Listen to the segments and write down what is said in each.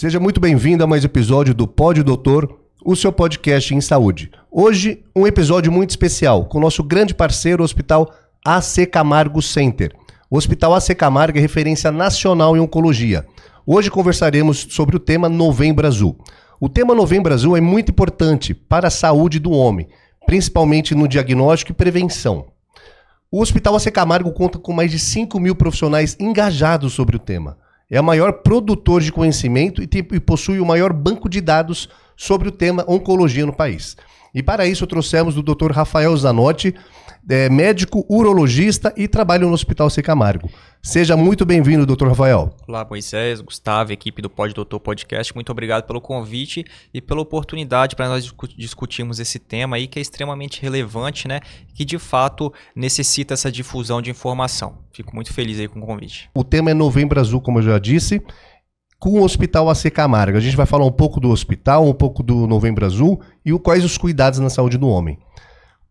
Seja muito bem-vindo a mais um episódio do Pódio Doutor, o seu podcast em saúde. Hoje, um episódio muito especial com o nosso grande parceiro, o Hospital AC Camargo Center. O Hospital AC Camargo é referência nacional em oncologia. Hoje conversaremos sobre o tema Novembro Azul. O tema Novembro Azul é muito importante para a saúde do homem, principalmente no diagnóstico e prevenção. O Hospital AC Camargo conta com mais de 5 mil profissionais engajados sobre o tema. É o maior produtor de conhecimento e, tem, e possui o maior banco de dados sobre o tema oncologia no país. E para isso trouxemos o Dr. Rafael Zanotti, é, médico urologista e trabalha no Hospital C. Camargo. Seja muito bem-vindo, doutor Rafael. Olá, Moisés, Gustavo, equipe do Pod Doutor Podcast. Muito obrigado pelo convite e pela oportunidade para nós discutirmos esse tema aí que é extremamente relevante, né? Que de fato necessita essa difusão de informação. Fico muito feliz aí com o convite. O tema é Novembro Azul, como eu já disse, com o Hospital AC Camargo. A gente vai falar um pouco do hospital, um pouco do Novembro Azul e quais os cuidados na saúde do homem.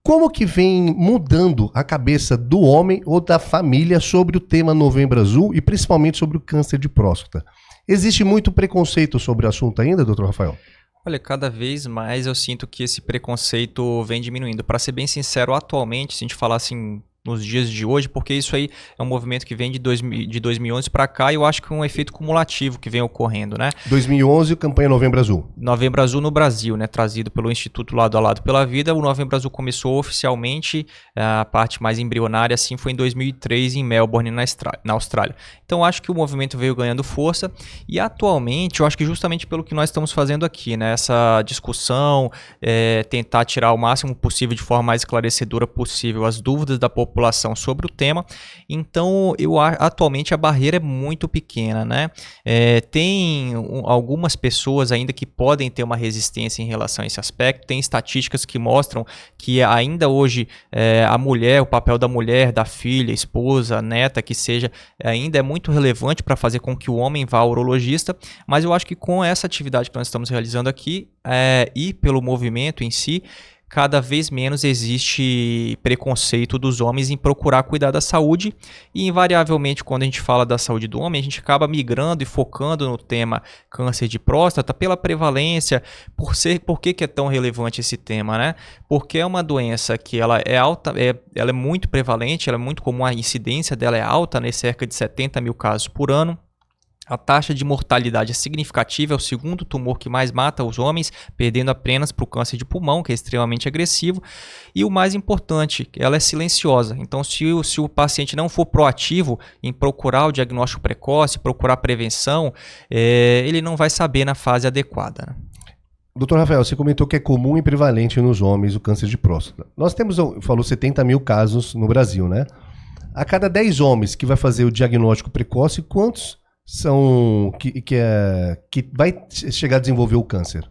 Como que vem mudando a cabeça do homem ou da família sobre o tema Novembro Azul e principalmente sobre o câncer de próstata? Existe muito preconceito sobre o assunto ainda, doutor Rafael? Olha, cada vez mais eu sinto que esse preconceito vem diminuindo. Para ser bem sincero, atualmente, se a gente falar assim, nos dias de hoje, porque isso aí é um movimento que vem de, dois, de 2011 para cá e eu acho que é um efeito cumulativo que vem ocorrendo, né? 2011, campanha Novembro Azul. Novembro Azul no Brasil, né? Trazido pelo Instituto Lado a Lado pela Vida. O Novembro Azul começou oficialmente, eh, a parte mais embrionária, assim, foi em 2003 em Melbourne, na, na Austrália. Então, acho que o movimento veio ganhando força e atualmente, eu acho que justamente pelo que nós estamos fazendo aqui, né? Essa discussão, é, tentar tirar o máximo possível, de forma mais esclarecedora possível, as dúvidas da população população sobre o tema. Então, eu atualmente a barreira é muito pequena, né? É, tem um, algumas pessoas ainda que podem ter uma resistência em relação a esse aspecto. Tem estatísticas que mostram que ainda hoje é, a mulher, o papel da mulher, da filha, esposa, neta, que seja, ainda é muito relevante para fazer com que o homem vá ao urologista. Mas eu acho que com essa atividade que nós estamos realizando aqui é, e pelo movimento em si, cada vez menos existe preconceito dos homens em procurar cuidar da saúde e invariavelmente quando a gente fala da saúde do homem, a gente acaba migrando e focando no tema câncer de próstata pela prevalência, por ser, por que, que é tão relevante esse tema, né? Porque é uma doença que ela é alta, é, ela é muito prevalente, ela é muito comum, a incidência dela é alta, né? cerca de 70 mil casos por ano. A taxa de mortalidade é significativa, é o segundo tumor que mais mata os homens, perdendo apenas para o câncer de pulmão, que é extremamente agressivo. E o mais importante, ela é silenciosa. Então, se o, se o paciente não for proativo em procurar o diagnóstico precoce, procurar prevenção, é, ele não vai saber na fase adequada. Né? Doutor Rafael, você comentou que é comum e prevalente nos homens o câncer de próstata. Nós temos, falou 70 mil casos no Brasil, né? A cada 10 homens que vai fazer o diagnóstico precoce, quantos são que, que, é, que vai chegar a desenvolver o câncer?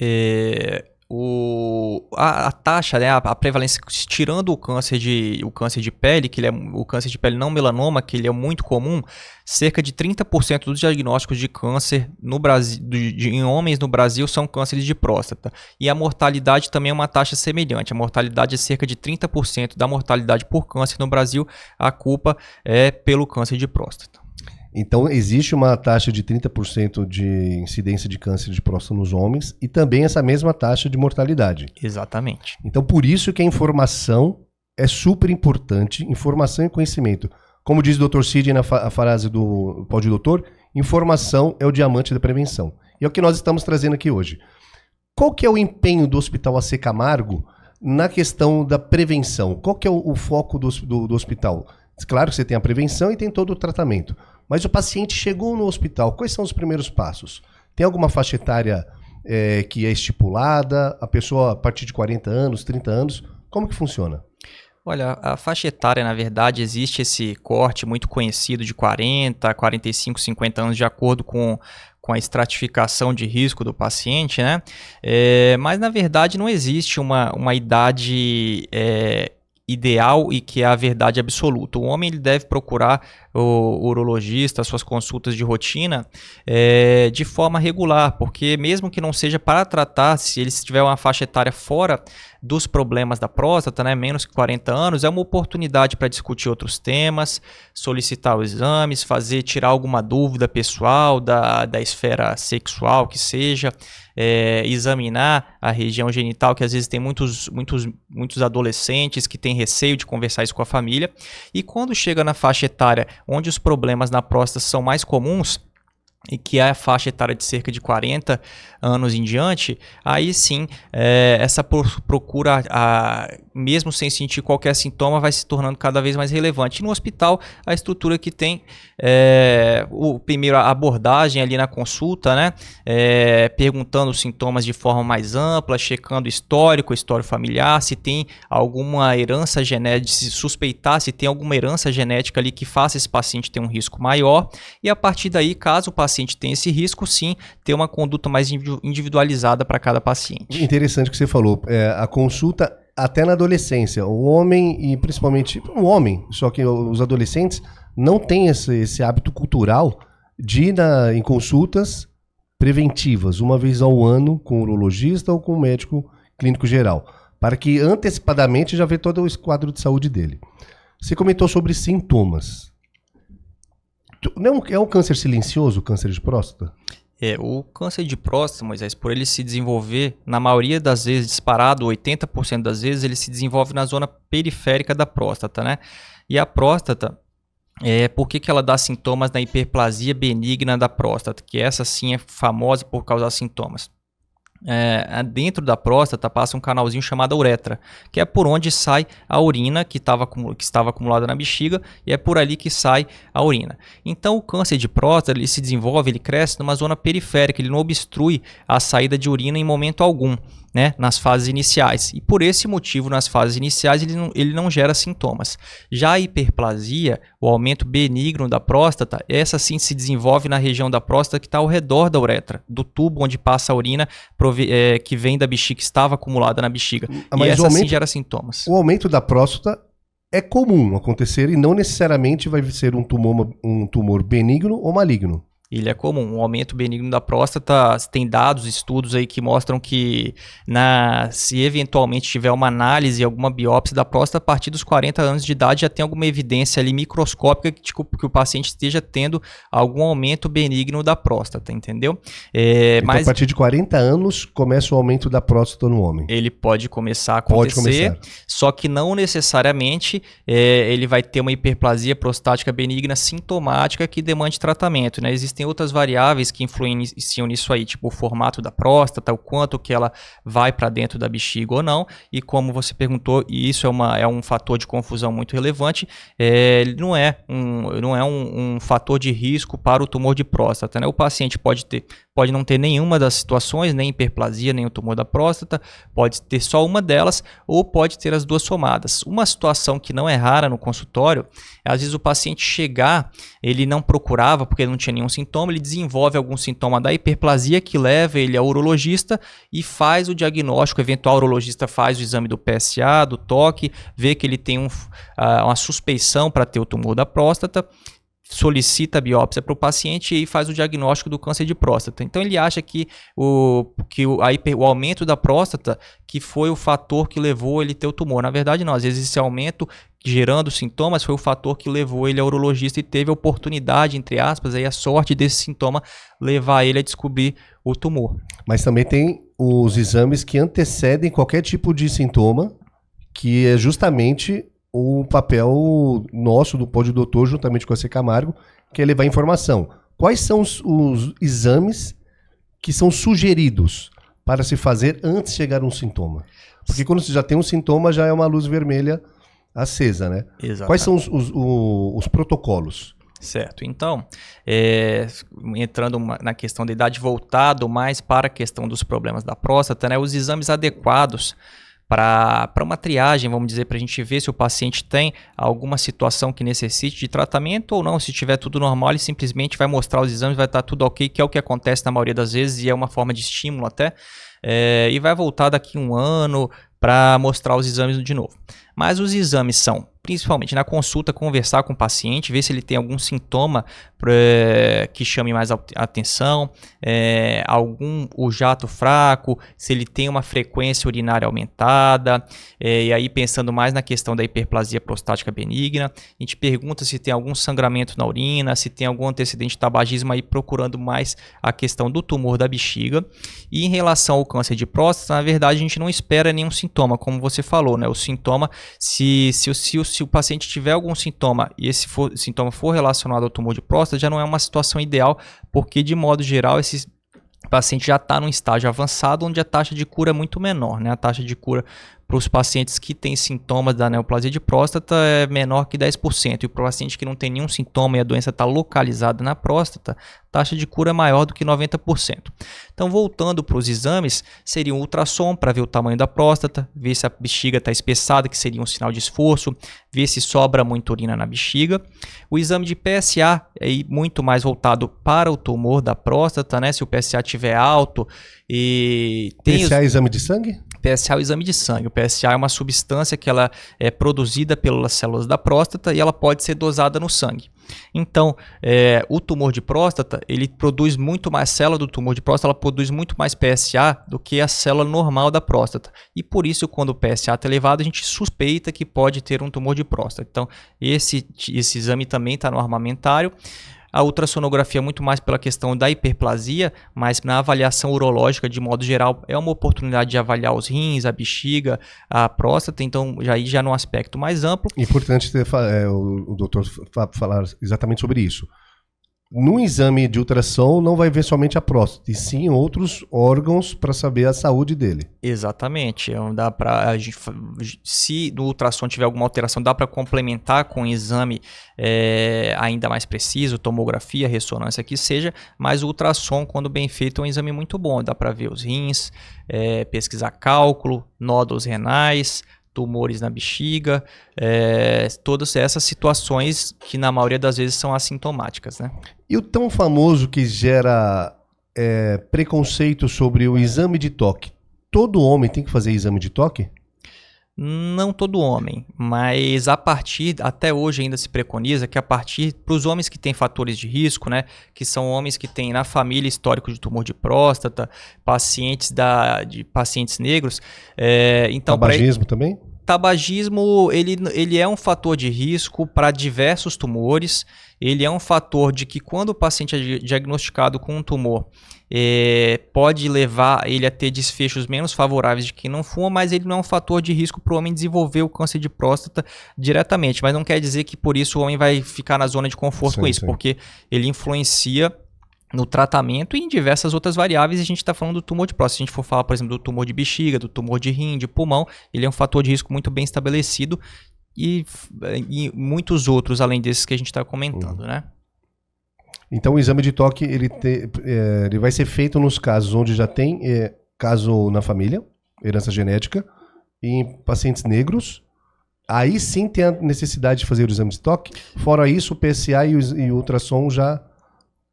É, o, a, a, taxa, né, a, a, prevalência, tirando o câncer de, o câncer de pele, que ele é, o câncer de pele não melanoma, que ele é muito comum, cerca de 30% dos diagnósticos de câncer no Brasil, de, de, em homens no Brasil são cânceres de próstata. E a mortalidade também é uma taxa semelhante. A mortalidade é cerca de 30% da mortalidade por câncer no Brasil. A culpa é pelo câncer de próstata. Então, existe uma taxa de 30% de incidência de câncer de próstata nos homens e também essa mesma taxa de mortalidade. Exatamente. Então, por isso que a informação é super importante, informação e conhecimento. Como diz o Dr. Cid na fa frase do Pode Doutor, informação é o diamante da prevenção. E é o que nós estamos trazendo aqui hoje. Qual que é o empenho do Hospital AC Camargo na questão da prevenção? Qual que é o, o foco do, do, do hospital? Claro que você tem a prevenção e tem todo o tratamento. Mas o paciente chegou no hospital, quais são os primeiros passos? Tem alguma faixa etária é, que é estipulada? A pessoa a partir de 40 anos, 30 anos? Como que funciona? Olha, a faixa etária, na verdade, existe esse corte muito conhecido de 40, 45, 50 anos, de acordo com, com a estratificação de risco do paciente, né? É, mas, na verdade, não existe uma, uma idade é, ideal e que é a verdade absoluta. O homem ele deve procurar o urologista, suas consultas de rotina é, de forma regular, porque mesmo que não seja para tratar, se ele tiver uma faixa etária fora dos problemas da próstata, né, menos que 40 anos, é uma oportunidade para discutir outros temas, solicitar os exames, fazer, tirar alguma dúvida pessoal da, da esfera sexual que seja, é, examinar a região genital, que às vezes tem muitos, muitos, muitos adolescentes que têm receio de conversar isso com a família. E quando chega na faixa etária onde os problemas na próstata são mais comuns, e que é a faixa etária de cerca de 40 anos em diante, aí sim é, essa procura, a, mesmo sem sentir qualquer sintoma, vai se tornando cada vez mais relevante. E no hospital, a estrutura que tem, é, o primeiro a abordagem ali na consulta, né, é, perguntando os sintomas de forma mais ampla, checando histórico, histórico familiar, se tem alguma herança genética, se suspeitar se tem alguma herança genética ali que faça esse paciente ter um risco maior, e a partir daí, caso o paciente tem esse risco, sim, ter uma conduta mais individualizada para cada paciente. Interessante que você falou. É, a consulta até na adolescência. O homem, e principalmente o homem, só que os adolescentes não têm esse, esse hábito cultural de ir na, em consultas preventivas, uma vez ao ano, com o urologista ou com o médico clínico geral, para que antecipadamente já vê todo o quadro de saúde dele. Você comentou sobre sintomas. Não, é um câncer silencioso, o câncer de próstata? É, o câncer de próstata, Moisés, por ele se desenvolver, na maioria das vezes, disparado, 80% das vezes, ele se desenvolve na zona periférica da próstata, né? E a próstata, é, por que, que ela dá sintomas da hiperplasia benigna da próstata? Que essa sim é famosa por causar sintomas é, dentro da próstata passa um canalzinho chamado uretra, que é por onde sai a urina que, tava, que estava acumulada na bexiga e é por ali que sai a urina. Então o câncer de próstata ele se desenvolve, ele cresce numa zona periférica, ele não obstrui a saída de urina em momento algum né, nas fases iniciais. E por esse motivo, nas fases iniciais, ele não, ele não gera sintomas. Já a hiperplasia, o aumento benigno da próstata, essa sim se desenvolve na região da próstata que está ao redor da uretra, do tubo onde passa a urina é, que vem da bexiga, que estava acumulada na bexiga. Mas e essa aumento, sim gera sintomas. O aumento da próstata é comum acontecer e não necessariamente vai ser um tumor, um tumor benigno ou maligno ele é comum. Um aumento benigno da próstata, tem dados, estudos aí que mostram que na, se eventualmente tiver uma análise, alguma biópsia da próstata, a partir dos 40 anos de idade já tem alguma evidência ali microscópica que, tipo, que o paciente esteja tendo algum aumento benigno da próstata, entendeu? É, então, mas, a partir de 40 anos começa o aumento da próstata no homem. Ele pode começar a acontecer, pode começar. só que não necessariamente é, ele vai ter uma hiperplasia prostática benigna sintomática que demande tratamento, né? Existem tem outras variáveis que influenciam nisso aí, tipo o formato da próstata, o quanto que ela vai para dentro da bexiga ou não. E como você perguntou, e isso é, uma, é um fator de confusão muito relevante, é, não é, um, não é um, um fator de risco para o tumor de próstata. Né? O paciente pode ter pode não ter nenhuma das situações, nem hiperplasia, nem o tumor da próstata, pode ter só uma delas ou pode ter as duas somadas. Uma situação que não é rara no consultório é às vezes o paciente chegar, ele não procurava porque não tinha nenhum sintoma, ele desenvolve algum sintoma da hiperplasia que leva ele ao urologista e faz o diagnóstico, eventual urologista faz o exame do PSA, do toque, vê que ele tem um, uh, uma suspeição para ter o tumor da próstata solicita a biópsia para o paciente e faz o diagnóstico do câncer de próstata. Então ele acha que o, que o, hiper, o aumento da próstata que foi o fator que levou ele ter o tumor. Na verdade, não. Às vezes esse aumento gerando sintomas foi o fator que levou ele ao urologista e teve a oportunidade, entre aspas, aí a sorte desse sintoma levar ele a descobrir o tumor. Mas também tem os exames que antecedem qualquer tipo de sintoma, que é justamente o papel nosso do Pódio Doutor, juntamente com a C Camargo, que é levar informação. Quais são os, os exames que são sugeridos para se fazer antes de chegar um sintoma? Porque quando você já tem um sintoma, já é uma luz vermelha acesa, né? Exatamente. Quais são os, os, os, os protocolos? Certo. Então, é, entrando na questão da idade, voltado mais para a questão dos problemas da próstata, né, os exames adequados para uma triagem, vamos dizer, para a gente ver se o paciente tem alguma situação que necessite de tratamento ou não. Se tiver tudo normal, ele simplesmente vai mostrar os exames, vai estar tudo ok, que é o que acontece na maioria das vezes e é uma forma de estímulo até. É, e vai voltar daqui um ano para mostrar os exames de novo. Mas os exames são principalmente na consulta, conversar com o paciente, ver se ele tem algum sintoma pra, que chame mais atenção, é, algum o jato fraco, se ele tem uma frequência urinária aumentada, é, e aí pensando mais na questão da hiperplasia prostática benigna, a gente pergunta se tem algum sangramento na urina, se tem algum antecedente de tabagismo aí procurando mais a questão do tumor da bexiga. E em relação ao câncer de próstata, na verdade a gente não espera nenhum sintoma, como você falou, né? O sintoma, se, se, se, se o paciente tiver algum sintoma e esse for, sintoma for relacionado ao tumor de próstata, já não é uma situação ideal, porque de modo geral esse paciente já está num estágio avançado onde a taxa de cura é muito menor, né? A taxa de cura para os pacientes que têm sintomas da neoplasia de próstata é menor que 10%. E para o paciente que não tem nenhum sintoma e a doença está localizada na próstata, a taxa de cura é maior do que 90%. Então, voltando para os exames, seria um ultrassom para ver o tamanho da próstata, ver se a bexiga está espessada, que seria um sinal de esforço, ver se sobra muita urina na bexiga. O exame de PSA é muito mais voltado para o tumor da próstata, né? Se o PSA estiver alto e... Tem PSA os... é exame de sangue? PSA é o exame de sangue. O PSA é uma substância que ela é produzida pelas células da próstata e ela pode ser dosada no sangue. Então, é, o tumor de próstata, ele produz muito mais célula do tumor de próstata, ela produz muito mais PSA do que a célula normal da próstata. E por isso, quando o PSA está elevado, a gente suspeita que pode ter um tumor de próstata. Então, esse, esse exame também está no armamentário. A ultrassonografia é muito mais pela questão da hiperplasia, mas na avaliação urológica, de modo geral, é uma oportunidade de avaliar os rins, a bexiga, a próstata, então já aí já num aspecto mais amplo. Importante ter, é, o, o doutor falar exatamente sobre isso no exame de ultrassom não vai ver somente a próstata, e sim outros órgãos para saber a saúde dele. Exatamente. Então, dá para se no ultrassom tiver alguma alteração, dá para complementar com um exame é, ainda mais preciso, tomografia, ressonância que seja, mas o ultrassom, quando bem feito, é um exame muito bom. Dá para ver os rins, é, pesquisar cálculo, nódulos renais, tumores na bexiga, é, todas essas situações que na maioria das vezes são assintomáticas, né? E o tão famoso que gera é, preconceito sobre o exame de toque. Todo homem tem que fazer exame de toque? Não todo homem, mas a partir, até hoje ainda se preconiza que a partir, para os homens que têm fatores de risco, né, que são homens que têm na família histórico de tumor de próstata, pacientes, da, de pacientes negros, é, então... Tabagismo pra, também? Tabagismo ele, ele é um fator de risco para diversos tumores. Ele é um fator de que quando o paciente é diagnosticado com um tumor, é, pode levar ele a ter desfechos menos favoráveis de quem não fuma, mas ele não é um fator de risco para o homem desenvolver o câncer de próstata diretamente. Mas não quer dizer que por isso o homem vai ficar na zona de conforto sim, com isso, sim. porque ele influencia no tratamento e em diversas outras variáveis. A gente está falando do tumor de próstata. Se a gente for falar, por exemplo, do tumor de bexiga, do tumor de rim, de pulmão, ele é um fator de risco muito bem estabelecido e, e muitos outros além desses que a gente está comentando, uhum. né? Então, o exame de toque ele, te, é, ele vai ser feito nos casos onde já tem é, caso na família, herança genética, e em pacientes negros. Aí sim tem a necessidade de fazer o exame de toque. Fora isso, o PSA e o, e o ultrassom já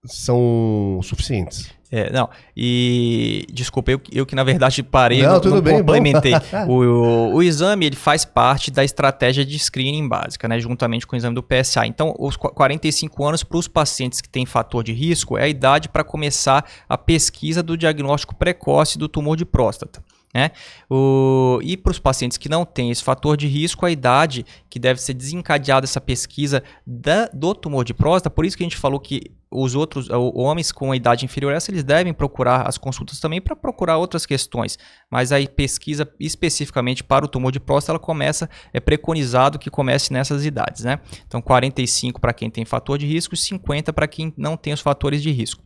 são suficientes. É, não, e desculpa, eu, eu que na verdade parei, não, tudo não bem, complementei. o, o, o, exame ele faz parte da estratégia de screening básica, né, juntamente com o exame do PSA. Então, os 45 anos para os pacientes que têm fator de risco é a idade para começar a pesquisa do diagnóstico precoce do tumor de próstata. Né? O, e para os pacientes que não têm esse fator de risco, a idade que deve ser desencadeada essa pesquisa da, do tumor de próstata, por isso que a gente falou que os outros homens com idade inferior a essa, eles devem procurar as consultas também para procurar outras questões. Mas a pesquisa especificamente para o tumor de próstata, ela começa, é preconizado que comece nessas idades, né? Então, 45 para quem tem fator de risco e 50 para quem não tem os fatores de risco.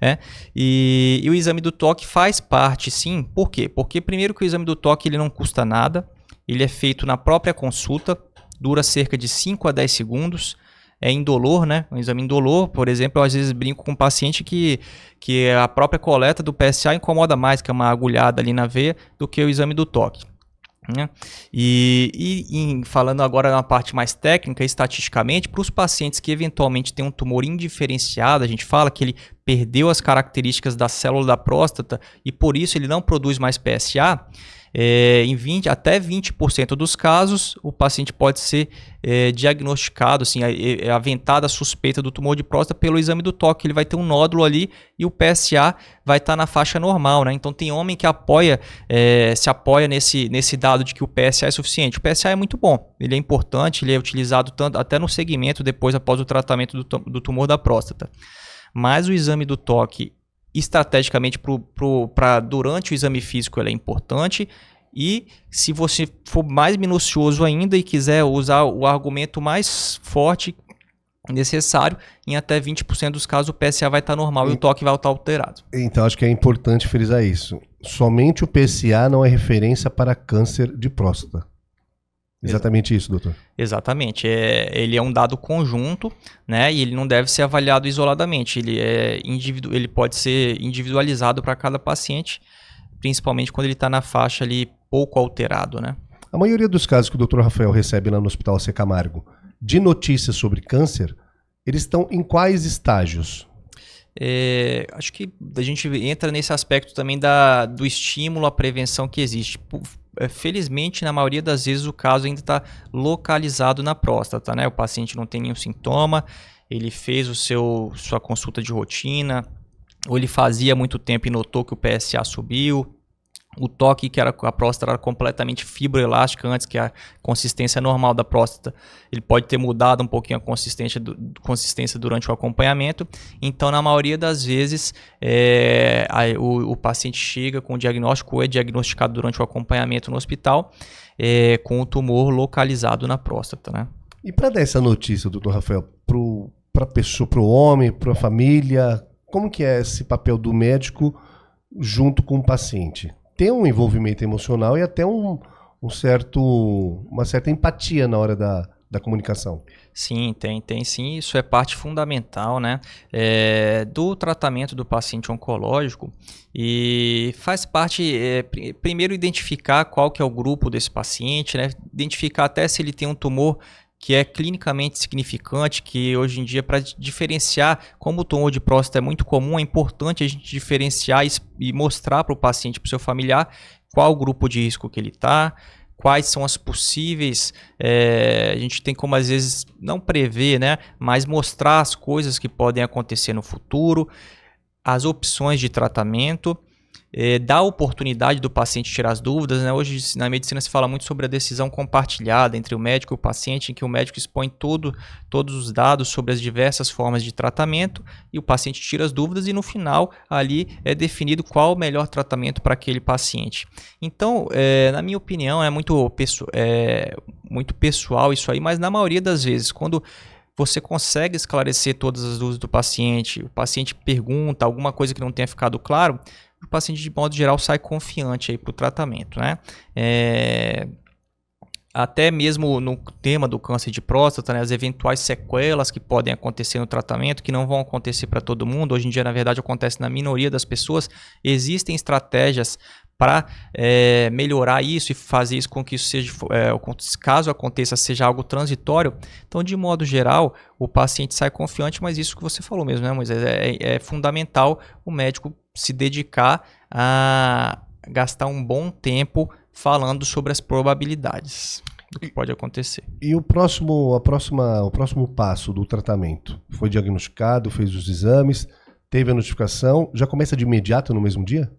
É? E, e o exame do toque faz parte, sim. Por quê? Porque primeiro que o exame do toque ele não custa nada, ele é feito na própria consulta, dura cerca de 5 a 10 segundos é indolor, né? Um exame indolor, por exemplo, eu às vezes brinco com um paciente que, que a própria coleta do PSA incomoda mais, que é uma agulhada ali na veia, do que o exame do toque. Né? E, e em, falando agora na parte mais técnica, estatisticamente, para os pacientes que eventualmente têm um tumor indiferenciado, a gente fala que ele perdeu as características da célula da próstata e por isso ele não produz mais PSA. É, em 20, até 20% dos casos, o paciente pode ser é, diagnosticado, assim, é, é aventada a suspeita do tumor de próstata pelo exame do toque. Ele vai ter um nódulo ali e o PSA vai estar tá na faixa normal, né? Então tem homem que apoia, é, se apoia nesse, nesse dado de que o PSA é suficiente. O PSA é muito bom, ele é importante, ele é utilizado tanto, até no segmento depois após o tratamento do, do tumor da próstata. Mas o exame do toque estrategicamente para durante o exame físico ele é importante. E se você for mais minucioso ainda e quiser usar o argumento mais forte necessário, em até 20% dos casos o PSA vai estar tá normal e, e o toque vai estar alterado. Então acho que é importante frisar isso. Somente o PSA não é referência para câncer de próstata. Exatamente isso, doutor. Exatamente. É, ele é um dado conjunto, né? E ele não deve ser avaliado isoladamente. Ele, é individu ele pode ser individualizado para cada paciente, principalmente quando ele está na faixa ali pouco alterado, né? A maioria dos casos que o doutor Rafael recebe lá no Hospital C. Camargo, de notícias sobre câncer, eles estão em quais estágios? É, acho que a gente entra nesse aspecto também da, do estímulo à prevenção que existe. É, felizmente, na maioria das vezes, o caso ainda está localizado na próstata, né? O paciente não tem nenhum sintoma, ele fez o seu sua consulta de rotina, ou ele fazia muito tempo e notou que o PSA subiu, o toque, que era a próstata era completamente fibroelástica antes, que a consistência normal da próstata, ele pode ter mudado um pouquinho a consistência, do, consistência durante o acompanhamento. Então, na maioria das vezes, é, a, o, o, paciente chega com o diagnóstico ou é diagnosticado durante o acompanhamento no hospital é, com o tumor localizado na próstata. Né? E para dar essa notícia, doutor Rafael, para pessoa, para o homem, para a família, como que é esse papel do médico junto com o paciente? Ter um envolvimento emocional e até um, um certo, uma certa empatia na hora da, da comunicação. Sim, tem, tem sim. Isso é parte fundamental, né, é, do tratamento do paciente oncológico e faz parte, é, primeiro identificar qual que é o grupo desse paciente, né, identificar até se ele tem um tumor que é clinicamente significante, que hoje em dia, para diferenciar, como o tumor de próstata é muito comum, é importante a gente diferenciar e mostrar para o paciente, para o seu familiar, qual o grupo de risco que ele está, quais são as possíveis. É, a gente tem como às vezes não prever, né, mas mostrar as coisas que podem acontecer no futuro, as opções de tratamento é, dá oportunidade do paciente tirar as dúvidas. Né? Hoje, na medicina, se fala muito sobre a decisão compartilhada entre o médico e o paciente, em que o médico expõe todo, todos os dados sobre as diversas formas de tratamento e o paciente tira as dúvidas, e no final, ali é definido qual o melhor tratamento para aquele paciente. Então, é, na minha opinião, é muito, é muito pessoal isso aí, mas na maioria das vezes, quando você consegue esclarecer todas as dúvidas do paciente, o paciente pergunta alguma coisa que não tenha ficado claro, o paciente, de modo geral, sai confiante para o tratamento. Né? É, até mesmo no tema do câncer de próstata, né, as eventuais sequelas que podem acontecer no tratamento, que não vão acontecer para todo mundo, hoje em dia, na verdade, acontece na minoria das pessoas, existem estratégias para é, melhorar isso e fazer isso com que isso seja, é, caso aconteça, seja algo transitório. Então, de modo geral, o paciente sai confiante, mas isso que você falou mesmo, né, Moisés? É, é fundamental o médico se dedicar a gastar um bom tempo falando sobre as probabilidades do que pode acontecer. E o próximo, a próxima, o próximo passo do tratamento? Foi diagnosticado, fez os exames, teve a notificação, já começa de imediato no mesmo dia?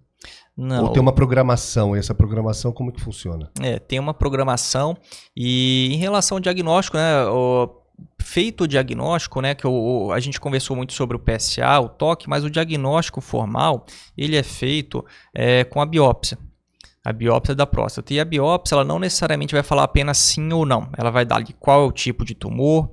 Não. Ou tem uma programação? E essa programação como que funciona? É, tem uma programação e em relação ao diagnóstico, né, o, feito o diagnóstico, né, que o, a gente conversou muito sobre o PSA, o toque, mas o diagnóstico formal ele é feito é, com a biópsia. A biópsia da próstata. E a biópsia ela não necessariamente vai falar apenas sim ou não. Ela vai dar qual é o tipo de tumor,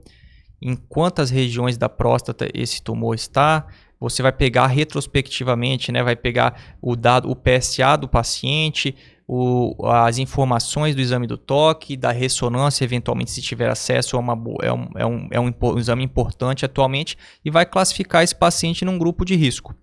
em quantas regiões da próstata esse tumor está. Você vai pegar retrospectivamente, né, vai pegar o dado, o PSA do paciente, o, as informações do exame do toque, da ressonância, eventualmente, se tiver acesso, é, uma, é, um, é, um, é um, um exame importante atualmente, e vai classificar esse paciente num grupo de risco.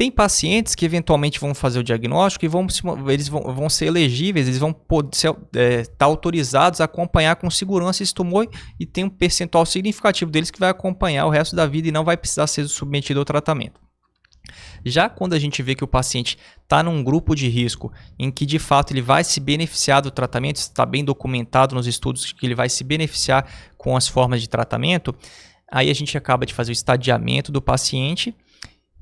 Tem pacientes que eventualmente vão fazer o diagnóstico e vão, eles vão, vão ser elegíveis, eles vão estar é, tá autorizados a acompanhar com segurança esse tumor e tem um percentual significativo deles que vai acompanhar o resto da vida e não vai precisar ser submetido ao tratamento. Já quando a gente vê que o paciente está num grupo de risco em que de fato ele vai se beneficiar do tratamento, está bem documentado nos estudos que ele vai se beneficiar com as formas de tratamento, aí a gente acaba de fazer o estadiamento do paciente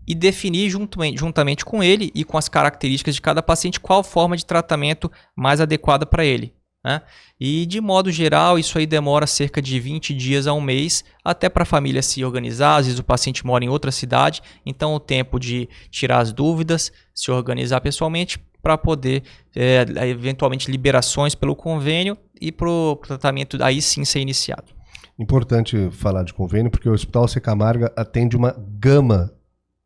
e definir juntamente, com ele e com as características de cada paciente qual forma de tratamento mais adequada para ele. Né? E de modo geral, isso aí demora cerca de 20 dias a um mês, até para a família se organizar. Às vezes o paciente mora em outra cidade, então o tempo de tirar as dúvidas, se organizar pessoalmente para poder, é, eventualmente, liberações pelo convênio e para o tratamento aí sim ser iniciado. Importante falar de convênio, porque o Hospital Secamarga atende uma gama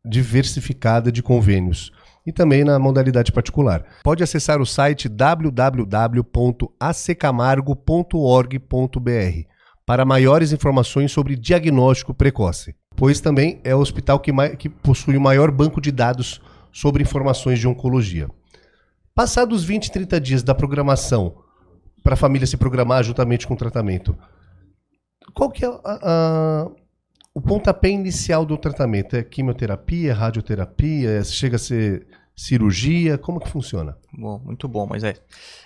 diversificada de convênios e também na modalidade particular. Pode acessar o site www.acecamargo.org.br para maiores informações sobre diagnóstico precoce, pois também é o hospital que, que possui o maior banco de dados sobre informações de oncologia. Passados 20, 30 dias da programação, para a família se programar juntamente com o tratamento, qual que é a, a o pontapé inicial do tratamento é quimioterapia, radioterapia, é, chega a ser cirurgia? Como que funciona? Bom, muito bom, mas é.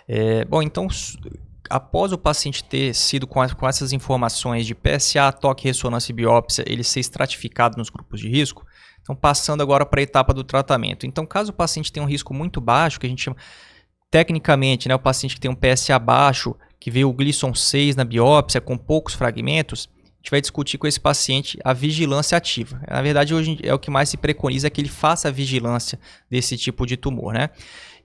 é bom, então, após o paciente ter sido com, com, essas informações de PSA, toque, ressonância e biópsia, ele ser estratificado nos grupos de risco, então passando agora para a etapa do tratamento. Então, caso o paciente tenha um risco muito baixo, que a gente chama tecnicamente, né, o paciente que tem um PSA baixo, que veio o Gleason 6 na biópsia com poucos fragmentos, gente vai discutir com esse paciente a vigilância ativa. Na verdade, hoje é o que mais se preconiza é que ele faça a vigilância desse tipo de tumor, né?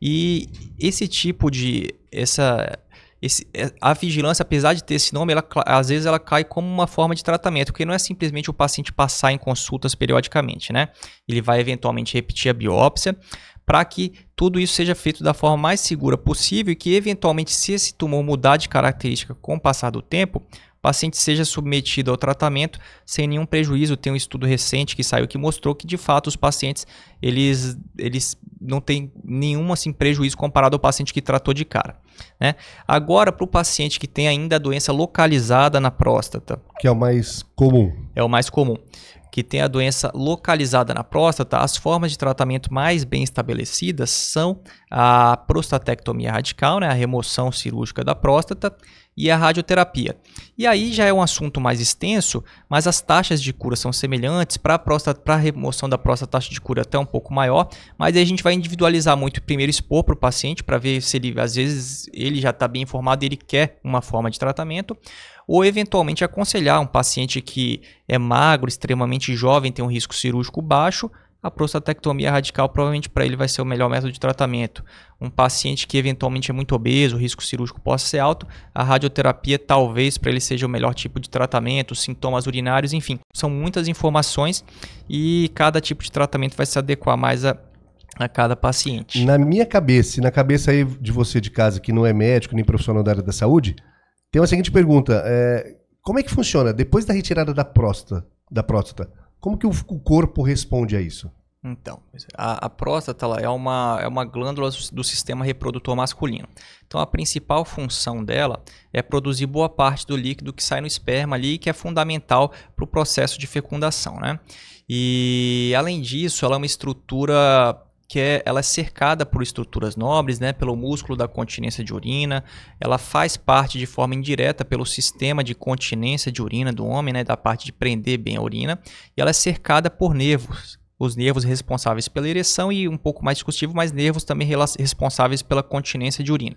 E esse tipo de essa esse, é, a vigilância, apesar de ter esse nome, ela, às vezes ela cai como uma forma de tratamento, porque não é simplesmente o paciente passar em consultas periodicamente, né? Ele vai eventualmente repetir a biópsia para que tudo isso seja feito da forma mais segura possível e que, eventualmente, se esse tumor mudar de característica com o passar do tempo, paciente seja submetido ao tratamento sem nenhum prejuízo. Tem um estudo recente que saiu que mostrou que de fato os pacientes eles, eles não têm nenhum assim, prejuízo comparado ao paciente que tratou de cara. Né? Agora, para o paciente que tem ainda a doença localizada na próstata, que é o mais comum. É o mais comum que tem a doença localizada na próstata, as formas de tratamento mais bem estabelecidas são a prostatectomia radical, né, a remoção cirúrgica da próstata, e a radioterapia. E aí já é um assunto mais extenso, mas as taxas de cura são semelhantes. Para a remoção da próstata, a taxa de cura é até um pouco maior, mas aí a gente vai individualizar muito. Primeiro, expor para o paciente, para ver se ele, às vezes, ele já está bem informado e ele quer uma forma de tratamento ou eventualmente aconselhar um paciente que é magro, extremamente jovem, tem um risco cirúrgico baixo, a prostatectomia radical provavelmente para ele vai ser o melhor método de tratamento. Um paciente que eventualmente é muito obeso, o risco cirúrgico possa ser alto, a radioterapia talvez para ele seja o melhor tipo de tratamento, sintomas urinários, enfim. São muitas informações e cada tipo de tratamento vai se adequar mais a, a cada paciente. Na minha cabeça, e na cabeça aí de você de casa que não é médico nem profissional da área da saúde, tem uma seguinte pergunta: é, como é que funciona depois da retirada da próstata, da próstata? Como que o, o corpo responde a isso? Então, a, a próstata é, uma, é uma glândula do sistema reprodutor masculino. Então, a principal função dela é produzir boa parte do líquido que sai no esperma ali, que é fundamental para o processo de fecundação. Né? E, além disso, ela é uma estrutura que é, ela é cercada por estruturas nobres, né, pelo músculo da continência de urina, ela faz parte de forma indireta pelo sistema de continência de urina do homem, né, da parte de prender bem a urina, e ela é cercada por nervos, os nervos responsáveis pela ereção e um pouco mais discutível, mas nervos também responsáveis pela continência de urina.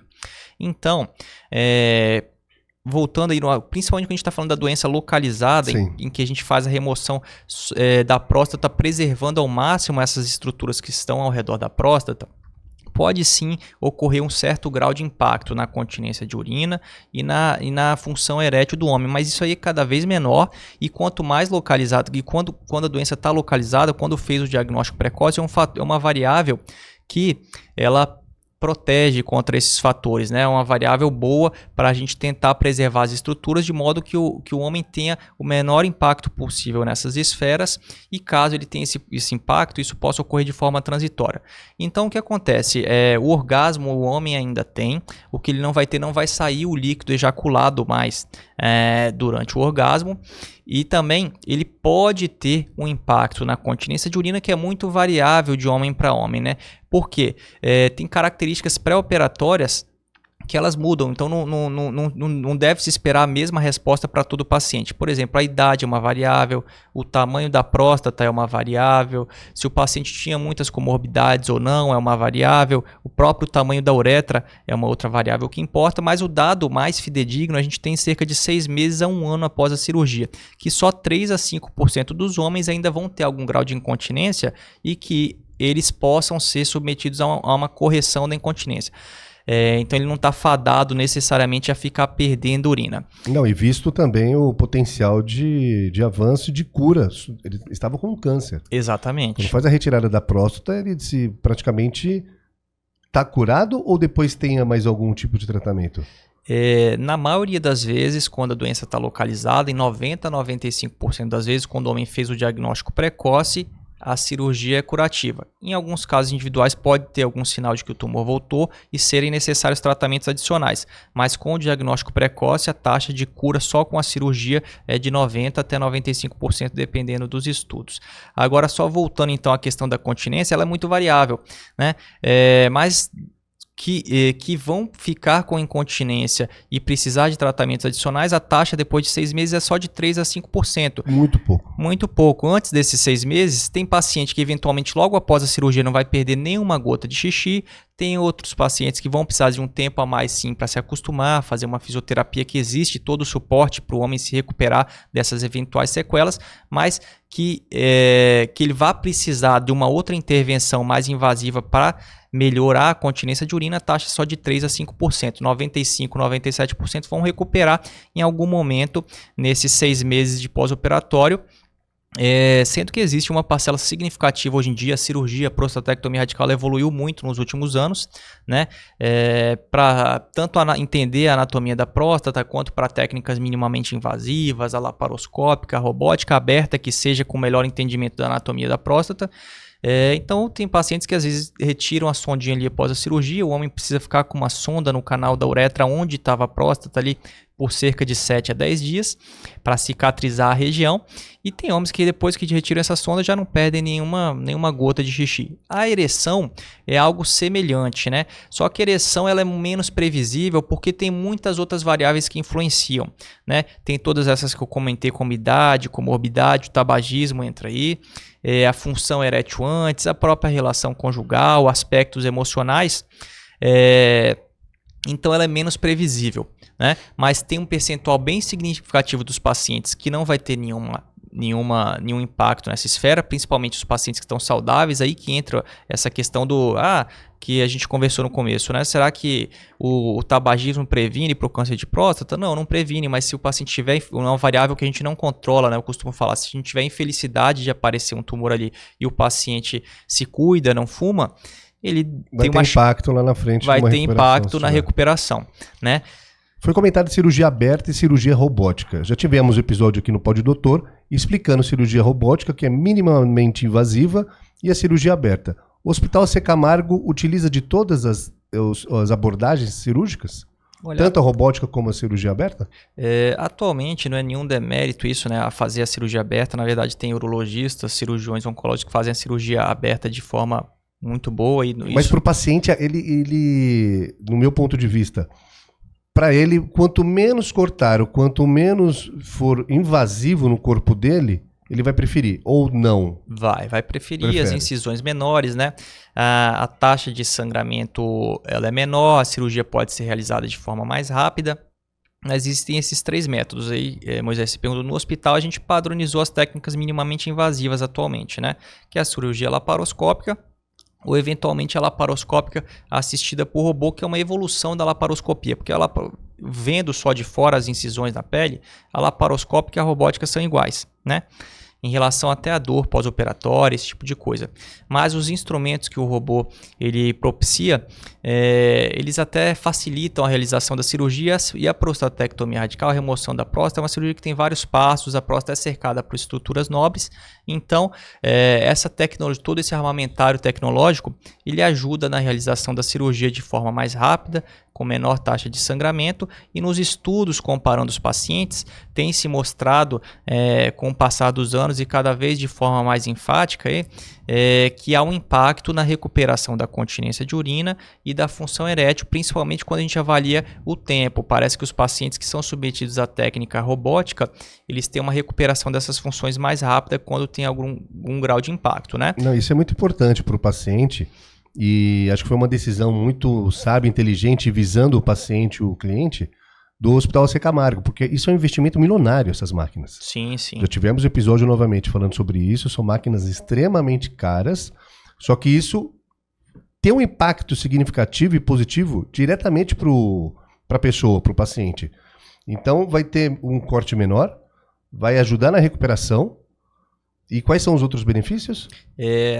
Então, é, voltando aí, no, principalmente quando a gente está falando da doença localizada, em, em, que a gente faz a remoção é, da próstata, preservando ao máximo essas estruturas que estão ao redor da próstata, pode sim ocorrer um certo grau de impacto na continência de urina e na, e na função erétil do homem, mas isso aí é cada vez menor e quanto mais localizado, e quando, quando a doença está localizada, quando fez o diagnóstico precoce, é, um, é uma variável que ela protege contra esses fatores, né? É uma variável boa para a gente tentar preservar as estruturas de modo que o, que o homem tenha o menor impacto possível nessas esferas e caso ele tenha esse, esse impacto, isso possa ocorrer de forma transitória. Então o que acontece? É, o orgasmo o homem ainda tem, o que ele não vai ter não vai sair o líquido ejaculado mais é, durante o orgasmo E também ele pode ter um impacto na continência de urina que é muito variável de homem para homem, né? Porque é, tem características pré-operatórias que elas mudam, então não, não, não, não deve se esperar a mesma resposta para todo paciente. Por exemplo, a idade é uma variável, o tamanho da próstata é uma variável, se o paciente tinha muitas comorbidades ou não é uma variável, o próprio tamanho da uretra é uma outra variável que importa, mas o dado mais fidedigno a gente tem cerca de seis meses a um ano após a cirurgia, que só 3 a 5% dos homens ainda vão ter algum grau de incontinência e que eles possam ser submetidos a uma, a uma correção da incontinência. É, então ele não está fadado necessariamente a ficar perdendo urina. Não, e visto também o potencial de, de avanço e de cura. Ele estava com câncer. Exatamente. Quando faz a retirada da próstata, ele se praticamente está curado ou depois tenha mais algum tipo de tratamento? É, na maioria das vezes, quando a doença está localizada, em 90 a 95% das vezes, quando o homem fez o diagnóstico precoce, a cirurgia é curativa. Em alguns casos individuais pode ter algum sinal de que o tumor voltou e serem necessários tratamentos adicionais, mas com o diagnóstico precoce a taxa de cura só com a cirurgia é de 90 até 95% dependendo dos estudos. Agora só voltando então à questão da continência, ela é muito variável, né? É, mas que, eh, que vão ficar com incontinência e precisar de tratamentos adicionais, a taxa depois de seis meses é só de 3 a 5%. Muito pouco. Muito pouco. Antes desses seis meses, tem paciente que eventualmente logo após a cirurgia não vai perder nenhuma gota de xixi, tem outros pacientes que vão precisar de um tempo a mais sim para se acostumar, fazer uma fisioterapia que existe todo o suporte para o homem se recuperar dessas eventuais sequelas, mas que, é, que ele vai precisar de uma outra intervenção mais invasiva para melhorar a continência de urina, a taxa é só de 3 a 5%. 95, 97% vão recuperar em algum momento nesses seis meses de pós-operatório é, sendo que existe uma parcela significativa hoje em dia, a cirurgia a prostatectomia radical evoluiu muito nos últimos anos, né? É, para tanto entender a anatomia da próstata quanto para técnicas minimamente invasivas, a laparoscópica, a robótica aberta, que seja com melhor entendimento da anatomia da próstata. É, então, tem pacientes que às vezes retiram a sondinha ali após a cirurgia, o homem precisa ficar com uma sonda no canal da uretra onde estava a próstata ali por cerca de 7 a 10 dias para cicatrizar a região. E tem homens que depois que retiram essa sonda já não perdem nenhuma, nenhuma gota de xixi. A ereção é algo semelhante, né? Só que a ereção ela é menos previsível porque tem muitas outras variáveis que influenciam, né? Tem todas essas que eu comentei, como idade, comorbidade, o tabagismo entra aí, é, a função erétil antes, a própria relação conjugal, aspectos emocionais. É, então ela é menos previsível né? Mas tem um percentual bem significativo dos pacientes que não vai ter nenhuma nenhuma, nenhum impacto nessa esfera, principalmente os pacientes que estão saudáveis, aí que entra essa questão do ah, que a gente conversou no começo, né? Será que o, o tabagismo previne para o câncer de próstata? Não, não previne, mas se o paciente tiver uma variável que a gente não controla, né? Eu costumo falar, se a gente tiver infelicidade de aparecer um tumor ali e o paciente se cuida, não fuma, ele vai tem ter uma impacto lá na frente. Vai ter impacto na recuperação, né? Foi comentado cirurgia aberta e cirurgia robótica. Já tivemos episódio aqui no Pode Doutor explicando cirurgia robótica, que é minimamente invasiva, e a cirurgia aberta. O Hospital C. Camargo utiliza de todas as, as abordagens cirúrgicas? Olha, Tanto a robótica como a cirurgia aberta? É, atualmente não é nenhum demérito isso, né? A fazer a cirurgia aberta. Na verdade, tem urologistas, cirurgiões oncológicos que fazem a cirurgia aberta de forma muito boa. E Mas para o paciente, ele, ele, no meu ponto de vista, para ele, quanto menos cortar, ou quanto menos for invasivo no corpo dele, ele vai preferir, ou não? Vai, vai preferir Prefere. as incisões menores, né? A, a, taxa de sangramento ela é menor, a cirurgia pode ser realizada de forma mais rápida. Existem esses três métodos aí, é, Moisés se perguntou, no hospital a gente padronizou as técnicas minimamente invasivas atualmente, né? Que é a cirurgia laparoscópica, ou eventualmente a laparoscópica assistida por robô, que é uma evolução da laparoscopia, porque ela vendo só de fora as incisões na pele, a laparoscópica e a robótica são iguais, né? em relação até à dor pós-operatória, esse tipo de coisa. Mas os instrumentos que o robô ele propicia, é, eles até facilitam a realização das cirurgias e a prostatectomia radical, a remoção da próstata, é uma cirurgia que tem vários passos, a próstata é cercada por estruturas nobres, então é, essa tecnologia, todo esse armamentário tecnológico, ele ajuda na realização da cirurgia de forma mais rápida, com menor taxa de sangramento, e nos estudos comparando os pacientes, tem se mostrado, é, com o passar dos anos e cada vez de forma mais enfática, é, que há um impacto na recuperação da continência de urina e da função erétil, principalmente quando a gente avalia o tempo. Parece que os pacientes que são submetidos à técnica robótica, eles têm uma recuperação dessas funções mais rápida quando tem algum, algum grau de impacto, né? Não, isso é muito importante para o paciente e acho que foi uma decisão muito sábia, inteligente, visando o paciente, o cliente, do Hospital C. Camargo, porque isso é um investimento milionário, essas máquinas. Sim, sim. Já tivemos episódio novamente falando sobre isso, são máquinas extremamente caras, só que isso tem um impacto significativo e positivo diretamente para a pessoa, para o paciente. Então vai ter um corte menor, vai ajudar na recuperação, e quais são os outros benefícios? É,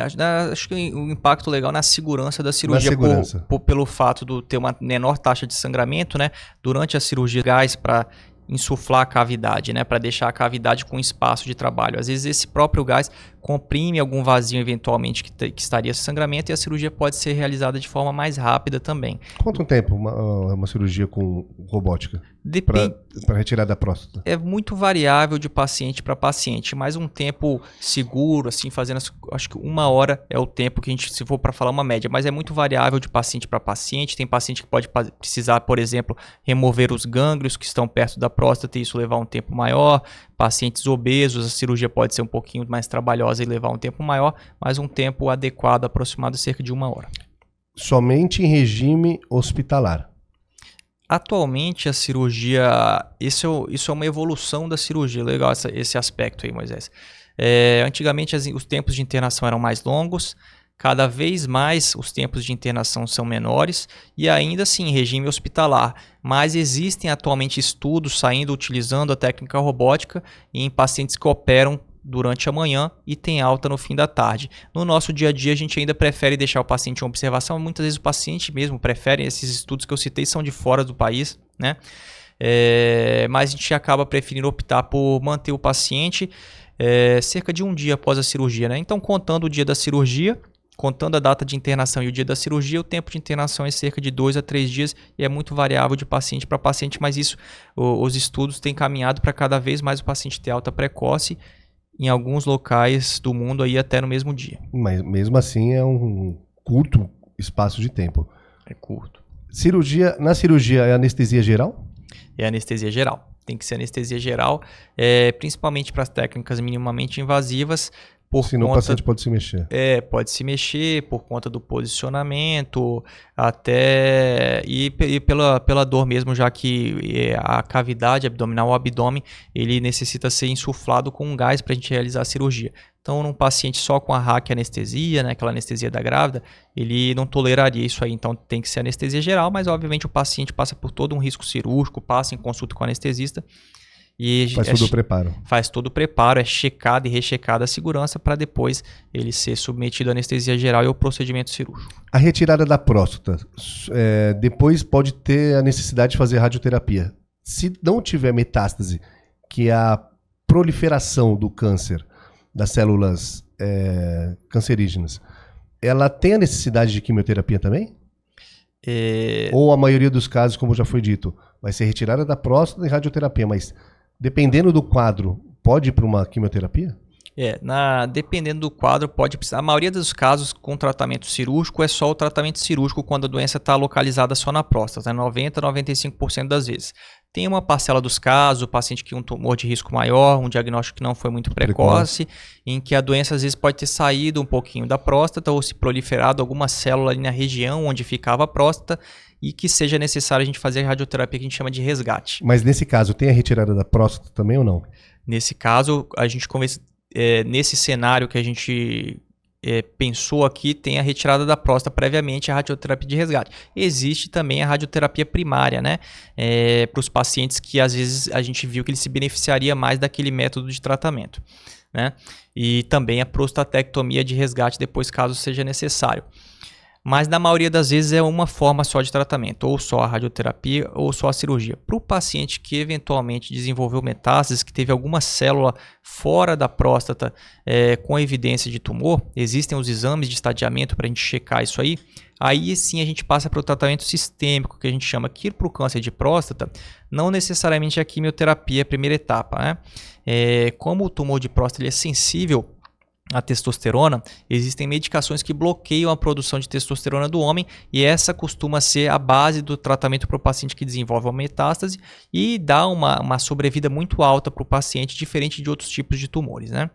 acho que o impacto legal na segurança da cirurgia, segurança. Por, por, pelo fato de ter uma menor taxa de sangramento, né? Durante a cirurgia, gás para insuflar a cavidade, né, para deixar a cavidade com espaço de trabalho. Às vezes esse próprio gás comprime algum vazio eventualmente que, que estaria sangramento e a cirurgia pode ser realizada de forma mais rápida também. Quanto tempo uma, uma cirurgia com robótica? Depende. Para retirar da próstata? É muito variável de paciente para paciente, mas um tempo seguro, assim, fazendo, acho que uma hora é o tempo que a gente, se for para falar uma média, mas é muito variável de paciente para paciente. Tem paciente que pode precisar, por exemplo, remover os gânglios que estão perto da próstata e isso levar um tempo maior. Pacientes obesos, a cirurgia pode ser um pouquinho mais trabalhosa e levar um tempo maior, mas um tempo adequado, aproximado, cerca de uma hora. Somente em regime hospitalar. Atualmente a cirurgia, isso é, isso é uma evolução da cirurgia, legal essa, esse aspecto aí, Moisés. É, antigamente as, os tempos de internação eram mais longos, cada vez mais os tempos de internação são menores e ainda assim regime hospitalar. Mas existem atualmente estudos saindo utilizando a técnica robótica em pacientes que operam durante a manhã e tem alta no fim da tarde. No nosso dia a dia, a gente ainda prefere deixar o paciente em observação. Muitas vezes o paciente mesmo prefere, esses estudos que eu citei são de fora do país, né? É, mas a gente acaba preferindo optar por manter o paciente é, cerca de um dia após a cirurgia, né? Então, contando o dia da cirurgia, contando a data de internação e o dia da cirurgia, o tempo de internação é cerca de dois a três dias e é muito variável de paciente para paciente, mas isso o, os estudos têm caminhado para cada vez mais o paciente ter alta precoce em alguns locais do mundo aí até no mesmo dia. Mas mesmo assim é um curto espaço de tempo. É curto. Cirurgia, na cirurgia é anestesia geral? É anestesia geral. Tem que ser anestesia geral, é, principalmente para as técnicas minimamente invasivas, por Senão conta, o paciente pode se mexer. É, pode se mexer por conta do posicionamento, até e, e pela, pela dor mesmo, já que é, a cavidade abdominal, o abdômen, ele necessita ser insuflado com um gás para a gente realizar a cirurgia. Então, num paciente só com a hack anestesia, né, aquela anestesia da grávida, ele não toleraria isso aí. Então, tem que ser anestesia geral, mas obviamente o paciente passa por todo um risco cirúrgico, passa em consulta com o anestesista e faz é, todo o preparo. Faz todo o preparo, é checado e rechecado a segurança para depois ele ser submetido à anestesia geral e ao procedimento cirúrgico. A retirada da próstata, é, depois pode ter a necessidade de fazer radioterapia. Se não tiver metástase, que é a proliferação do câncer das células é, cancerígenas, ela tem a necessidade de quimioterapia também? É... Ou a maioria dos casos, como já foi dito, vai ser retirada da próstata e radioterapia, mas dependendo do quadro, pode ir para uma quimioterapia? É, na, dependendo do quadro, pode precisar. A maioria dos casos com tratamento cirúrgico é só o tratamento cirúrgico quando a doença está localizada só na próstata, né? 90 a 95% das vezes. Tem uma parcela dos casos, o paciente que tem um tumor de risco maior, um diagnóstico que não foi muito precoce, precoce, em que a doença às vezes pode ter saído um pouquinho da próstata ou se proliferado alguma célula ali na região onde ficava a próstata e que seja necessário a gente fazer a radioterapia que a gente chama de resgate. Mas nesse caso, tem a retirada da próstata também ou não? Nesse caso, a gente convence, é, nesse cenário que a gente é, pensou aqui, tem a retirada da próstata previamente a radioterapia de resgate. Existe também a radioterapia primária, né? É, Para os pacientes que às vezes a gente viu que ele se beneficiaria mais daquele método de tratamento. Né? E também a prostatectomia de resgate depois, caso seja necessário. Mas na maioria das vezes é uma forma só de tratamento, ou só a radioterapia ou só a cirurgia. Para o paciente que eventualmente desenvolveu metástases, que teve alguma célula fora da próstata é, com evidência de tumor, existem os exames de estadiamento para a gente checar isso aí. Aí sim a gente passa para o tratamento sistêmico, que a gente chama que para o câncer de próstata, não necessariamente a quimioterapia a primeira etapa. Né? É, como o tumor de próstata é sensível a testosterona, existem medicações que bloqueiam a produção de testosterona do homem e essa costuma ser a base do tratamento para o paciente que desenvolve uma metástase e dá uma, uma sobrevida muito alta para o paciente, diferente de outros tipos de tumores. Né?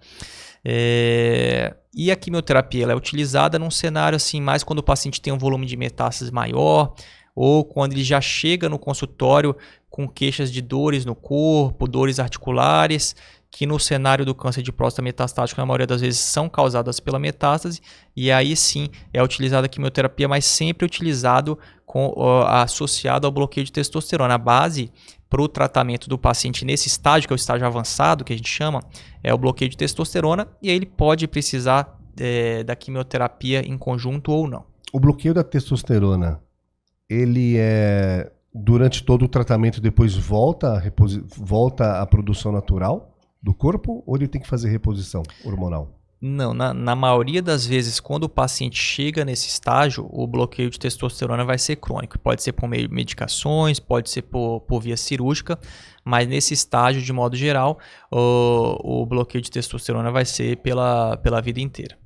É... E a quimioterapia ela é utilizada num cenário assim, mais quando o paciente tem um volume de metástase maior ou quando ele já chega no consultório com queixas de dores no corpo, dores articulares que no cenário do câncer de próstata metastático, na maioria das vezes, são causadas pela metástase, e aí sim é utilizada a quimioterapia, mas sempre utilizado com, uh, associado ao bloqueio de testosterona. A base para o tratamento do paciente nesse estágio, que é o estágio avançado, que a gente chama, é o bloqueio de testosterona, e aí ele pode precisar é, da quimioterapia em conjunto ou não. O bloqueio da testosterona, ele é durante todo o tratamento depois volta volta à produção natural? Do corpo ou ele tem que fazer reposição hormonal? Não, na, na, maioria das vezes, quando o paciente chega nesse estágio, o bloqueio de testosterona vai ser crônico. Pode ser por meio de medicações, pode ser por, por via cirúrgica, mas nesse estágio, de modo geral, o, o bloqueio de testosterona vai ser pela, pela vida inteira.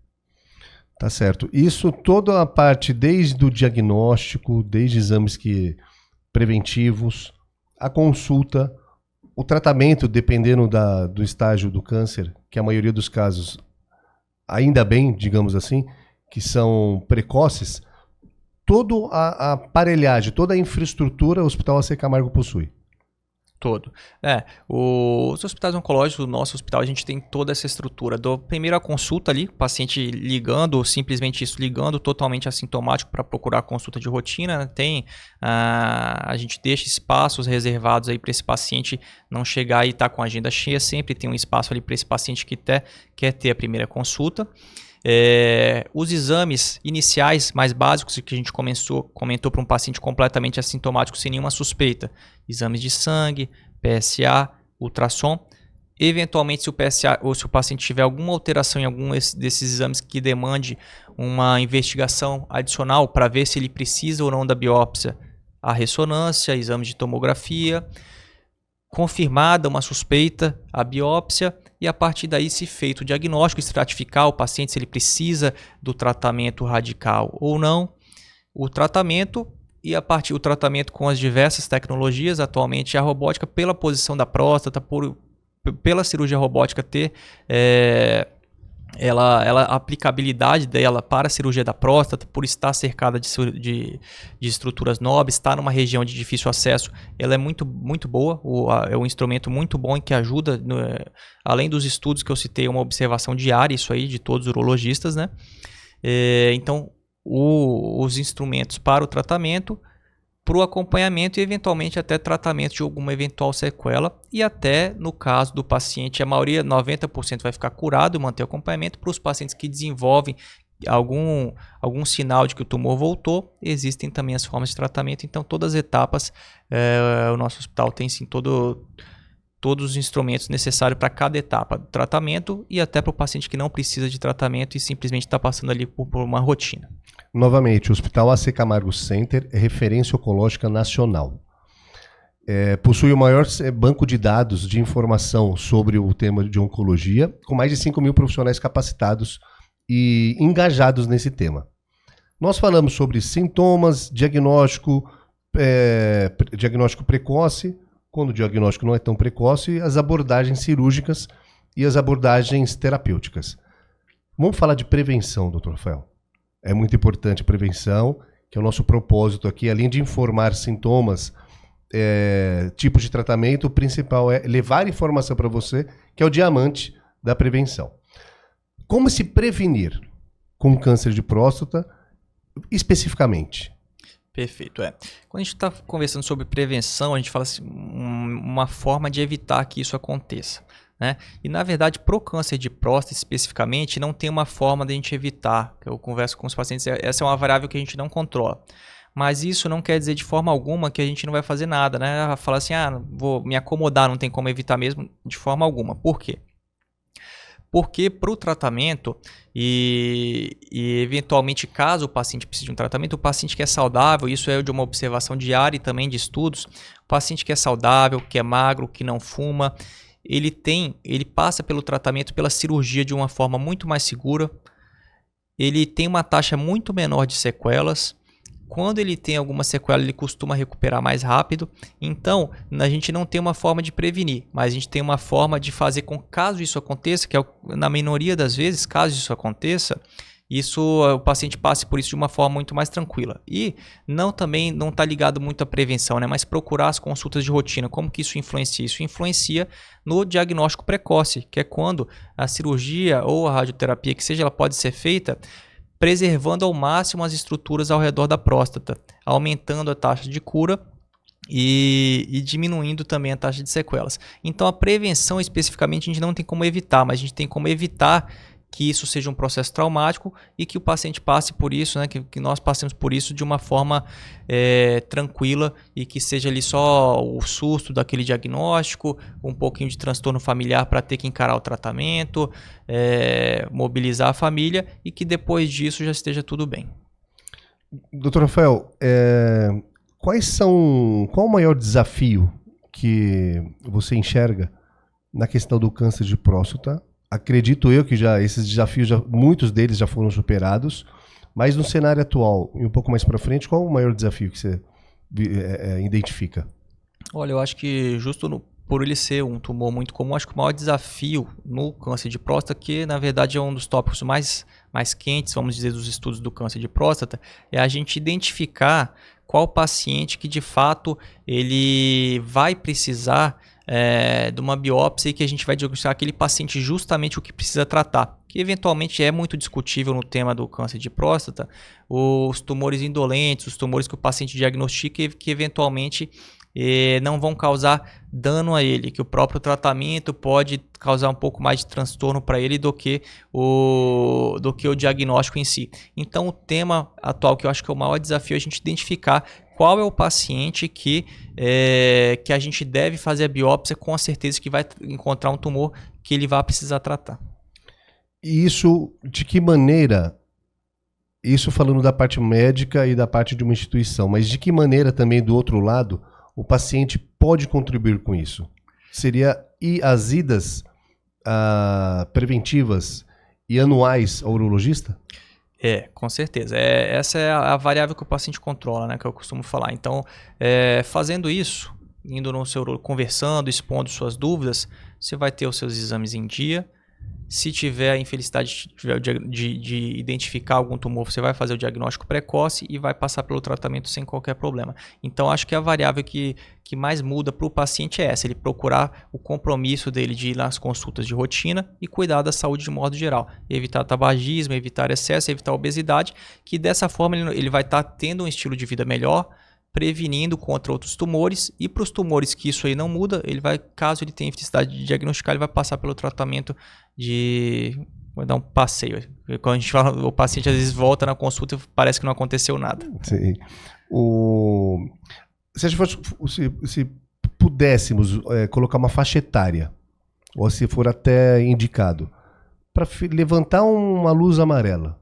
Tá certo. Isso toda a parte, desde o diagnóstico, desde exames que preventivos, a consulta, o tratamento, dependendo da, do estágio do câncer, que a maioria dos casos, ainda bem, digamos assim, que são precoces, toda a, a aparelhagem, toda a infraestrutura o Hospital AC Camargo possui todo. É, os hospitais oncológicos, o nosso hospital, a gente tem toda essa estrutura. Do primeiro a consulta ali, paciente ligando, ou simplesmente isso, ligando totalmente assintomático para procurar consulta de rotina. Né? Tem, a, a gente deixa espaços reservados aí para esse paciente não chegar e estar tá com a agenda cheia. Sempre tem um espaço ali para esse paciente que ter, quer ter a primeira consulta. É, os exames iniciais mais básicos que a gente começou, comentou para um paciente completamente assintomático sem nenhuma suspeita: exames de sangue, PSA, ultrassom. Eventualmente, se o PSA ou se o paciente tiver alguma alteração em algum desses exames que demande uma investigação adicional para ver se ele precisa ou não da biópsia, a ressonância, exame de tomografia, confirmada uma suspeita, a biópsia e a partir daí se feito o diagnóstico, estratificar o paciente se ele precisa do tratamento radical ou não, o tratamento e a partir do tratamento com as diversas tecnologias, atualmente a robótica pela posição da próstata, por, pela cirurgia robótica ter é, ela, ela, a aplicabilidade dela para a cirurgia da próstata, por estar cercada de, de, de, estruturas nobres, estar numa região de difícil acesso, ela é muito, muito boa, o, a, é um instrumento muito bom e que ajuda, no, além dos estudos que eu citei, uma observação diária, isso aí, de todos os urologistas, né? É, então, o, os instrumentos para o tratamento, para o acompanhamento e eventualmente até tratamento de alguma eventual sequela e até no caso do paciente, a maioria, 90% vai ficar curado e manter o acompanhamento. Para os pacientes que desenvolvem algum, algum sinal de que o tumor voltou, existem também as formas de tratamento. Então, todas as etapas, é, o nosso hospital tem sim todo todos os instrumentos necessários para cada etapa do tratamento e até para o paciente que não precisa de tratamento e simplesmente está passando ali por, por, uma rotina. Novamente, o Hospital AC Camargo Center é referência oncológica nacional. É, possui o maior é, banco de dados de informação sobre o tema de oncologia, com mais de 5 mil profissionais capacitados e engajados nesse tema. Nós falamos sobre sintomas, diagnóstico, é, diagnóstico precoce, quando o diagnóstico não é tão precoce, as abordagens cirúrgicas e as abordagens terapêuticas. Vamos falar de prevenção, doutor Rafael. É muito importante a prevenção, que é o nosso propósito aqui, além de informar sintomas, é, tipos de tratamento, o principal é levar informação para você, que é o diamante da prevenção. Como se prevenir com câncer de próstata especificamente? Perfeito, é. Quando a gente está conversando sobre prevenção, a gente fala assim, uma forma de evitar que isso aconteça. Né? E na verdade, para o câncer de próstata especificamente, não tem uma forma de a gente evitar. Eu converso com os pacientes, é, essa é uma variável que a gente não controla. Mas isso não quer dizer de forma alguma que a gente não vai fazer nada, né? Falar assim, ah, vou me acomodar, não tem como evitar mesmo, de forma alguma. Por quê? Porque para o tratamento, e, e, eventualmente, caso o paciente precise de um tratamento, o paciente que é saudável, isso é de uma observação diária e também de estudos, o paciente que é saudável, que é magro, que não fuma, ele tem, ele passa pelo tratamento, pela cirurgia de uma forma muito mais segura, ele tem uma taxa muito menor de sequelas, quando ele tem alguma sequela, ele costuma recuperar mais rápido. Então, a gente não tem uma forma de prevenir, mas a gente tem uma forma de fazer com caso isso aconteça, que é na minoria das vezes, caso isso aconteça, isso o paciente passe por isso de uma forma muito mais tranquila. E não também não está ligado muito à prevenção, né? Mas procurar as consultas de rotina. Como que isso influencia? Isso influencia no diagnóstico precoce, que é quando a cirurgia ou a radioterapia, que seja, ela pode ser feita preservando ao máximo as estruturas ao redor da próstata, aumentando a taxa de cura e, e, diminuindo também a taxa de sequelas. Então, a prevenção especificamente a gente não tem como evitar, mas a gente tem como evitar que isso seja um processo traumático e que o paciente passe por isso, né, que, que nós passemos por isso de uma forma é, tranquila e que seja ali só o susto daquele diagnóstico, um pouquinho de transtorno familiar para ter que encarar o tratamento, é, mobilizar a família e que depois disso já esteja tudo bem. Doutor Rafael, é, quais são, qual o maior desafio que você enxerga na questão do câncer de próstata acredito eu que já esses desafios, já, muitos deles já foram superados, mas no cenário atual e um pouco mais para frente, qual o maior desafio que você é, é, identifica? Olha, eu acho que justo no, por ele ser um tumor muito comum, acho que o maior desafio no câncer de próstata, que na verdade é um dos tópicos mais, mais quentes, vamos dizer, dos estudos do câncer de próstata, é a gente identificar qual paciente que de fato ele vai precisar é, de uma biópsia que a gente vai diagnosticar aquele paciente justamente o que precisa tratar. Que eventualmente é muito discutível no tema do câncer de próstata, os tumores indolentes, os tumores que o paciente diagnostica que eventualmente não vão causar dano a ele, que o próprio tratamento pode causar um pouco mais de transtorno para ele do que, o, do que o diagnóstico em si. Então, o tema atual que eu acho que é o maior desafio é a gente identificar qual é o paciente que, é, que a gente deve fazer a biópsia com a certeza que vai encontrar um tumor que ele vai precisar tratar. E isso, de que maneira, isso falando da parte médica e da parte de uma instituição, mas de que maneira também do outro lado o paciente pode contribuir com isso? Seria e as idas ah, preventivas e anuais ao urologista? É, com certeza. É, essa é a, a, variável que o paciente controla, né? Que eu costumo falar. Então, é, fazendo isso, indo no seu conversando, expondo suas dúvidas, você vai ter os seus exames em dia, se tiver a infelicidade de, de, de, identificar algum tumor, você vai fazer o diagnóstico precoce e vai passar pelo tratamento sem qualquer problema. Então, acho que a variável que, que mais muda para o paciente é essa: ele procurar o compromisso dele de ir nas consultas de rotina e cuidar da saúde de modo geral. Evitar tabagismo, evitar excesso, evitar obesidade, que dessa forma ele, ele vai estar tá tendo um estilo de vida melhor prevenindo contra outros tumores e para os tumores que isso aí não muda, ele vai, caso ele tenha infelicidade de diagnosticar, ele vai passar pelo tratamento de vou dar um passeio. Quando a gente fala, o paciente às vezes volta na consulta e parece que não aconteceu nada. Sim. O... Se, fosse, se, se pudéssemos é, colocar uma faixa etária, ou se for até indicado, para levantar uma luz amarela,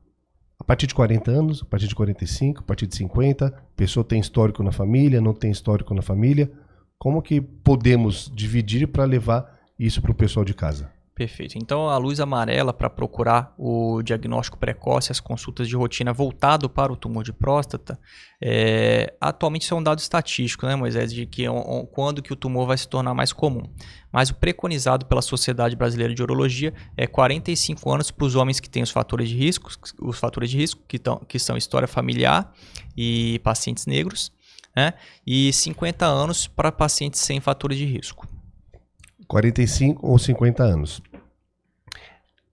a partir de 40 anos, a partir de 45, a partir de 50, a pessoa tem histórico na família, não tem histórico na família. Como que podemos dividir para levar isso para o pessoal de casa? Perfeito. Então, a luz amarela para procurar o diagnóstico precoce, as consultas de rotina voltado para o tumor de próstata, é, atualmente isso é um dado estatístico, né, Moisés, de que quando que o tumor vai se tornar mais comum. Mas o preconizado pela Sociedade Brasileira de Urologia é 45 anos para os homens que têm os fatores de risco, os fatores de risco que, tão, que são história familiar e pacientes negros, né, e 50 anos para pacientes sem fatores de risco. 45 ou 50 anos.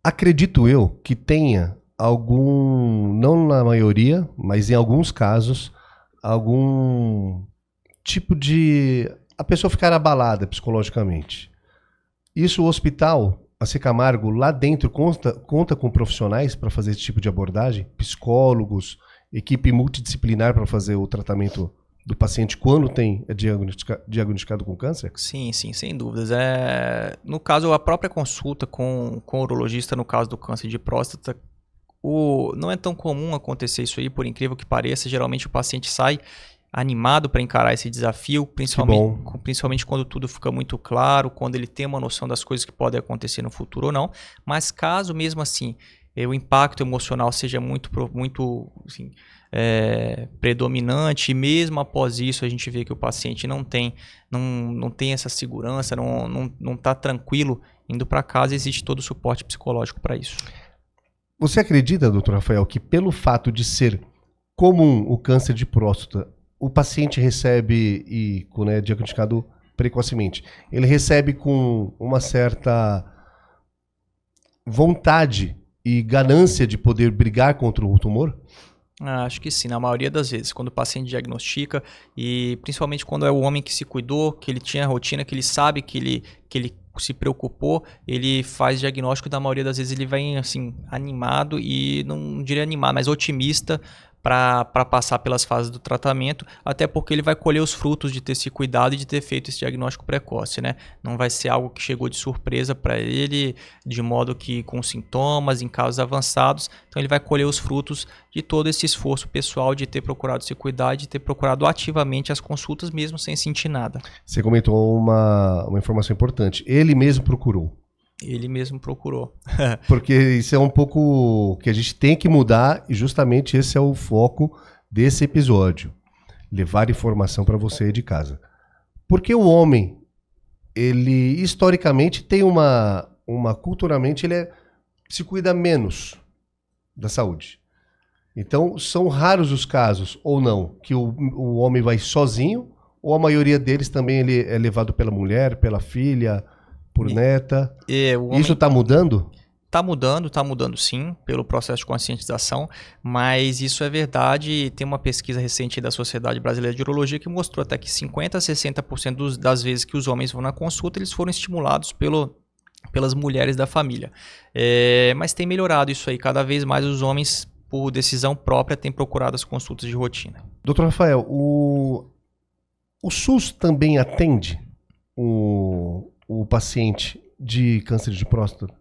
Acredito eu que tenha algum, não na maioria, mas em alguns casos, algum tipo de. a pessoa ficar abalada psicologicamente. Isso o hospital, a Secamargo, lá dentro, conta, conta com profissionais para fazer esse tipo de abordagem? Psicólogos, equipe multidisciplinar para fazer o tratamento do paciente quando tem é diagnostica, diagnosticado com câncer? Sim, sim, sem dúvidas. É, no caso, a própria consulta com, com o urologista, no caso do câncer de próstata, o, não é tão comum acontecer isso aí, por incrível que pareça. Geralmente o paciente sai animado para encarar esse desafio, principalmente, principalmente quando tudo fica muito claro, quando ele tem uma noção das coisas que podem acontecer no futuro ou não. Mas caso mesmo assim o impacto emocional seja muito, muito assim, é, predominante, e mesmo após isso a gente vê que o paciente não tem, não, não tem essa segurança, não está não, não tá tranquilo indo para casa, existe todo o suporte psicológico para isso. Você acredita, doutor Rafael, que pelo fato de ser comum o câncer de próstata, o paciente recebe, e né, diagnosticado precocemente, ele recebe com uma certa vontade e ganância de poder brigar contra o tumor? Ah, acho que sim, na maioria das vezes, quando o paciente diagnostica e principalmente quando é o homem que se cuidou, que ele tinha rotina, que ele sabe que ele, que ele se preocupou, ele faz diagnóstico, da maioria das vezes ele vem assim animado e não diria animado, mas otimista para passar pelas fases do tratamento, até porque ele vai colher os frutos de ter se cuidado e de ter feito esse diagnóstico precoce, né? Não vai ser algo que chegou de surpresa para ele, de modo que com sintomas, em casos avançados, então ele vai colher os frutos de todo esse esforço pessoal de ter procurado se cuidar, de ter procurado ativamente as consultas mesmo sem sentir nada. Você comentou uma, uma informação importante. Ele mesmo procurou. Ele mesmo procurou. Porque isso é um pouco que a gente tem que mudar e justamente esse é o foco desse episódio. Levar informação para você de casa. Porque o homem, ele historicamente tem uma, uma culturalmente, ele é, se cuida menos da saúde. Então, são raros os casos, ou não, que o, o homem vai sozinho, ou a maioria deles também ele é levado pela mulher, pela filha, por e, neta. E Isso está mudando? Está mudando, está mudando sim, pelo processo de conscientização, mas isso é verdade. Tem uma pesquisa recente da Sociedade Brasileira de Urologia que mostrou até que 50% a 60% dos, das vezes que os homens vão na consulta, eles foram estimulados pelo, pelas mulheres da família. É, mas tem melhorado isso aí, cada vez mais os homens, por decisão própria, têm procurado as consultas de rotina. Doutor Rafael, o, o SUS também atende o, o paciente de câncer de próstata?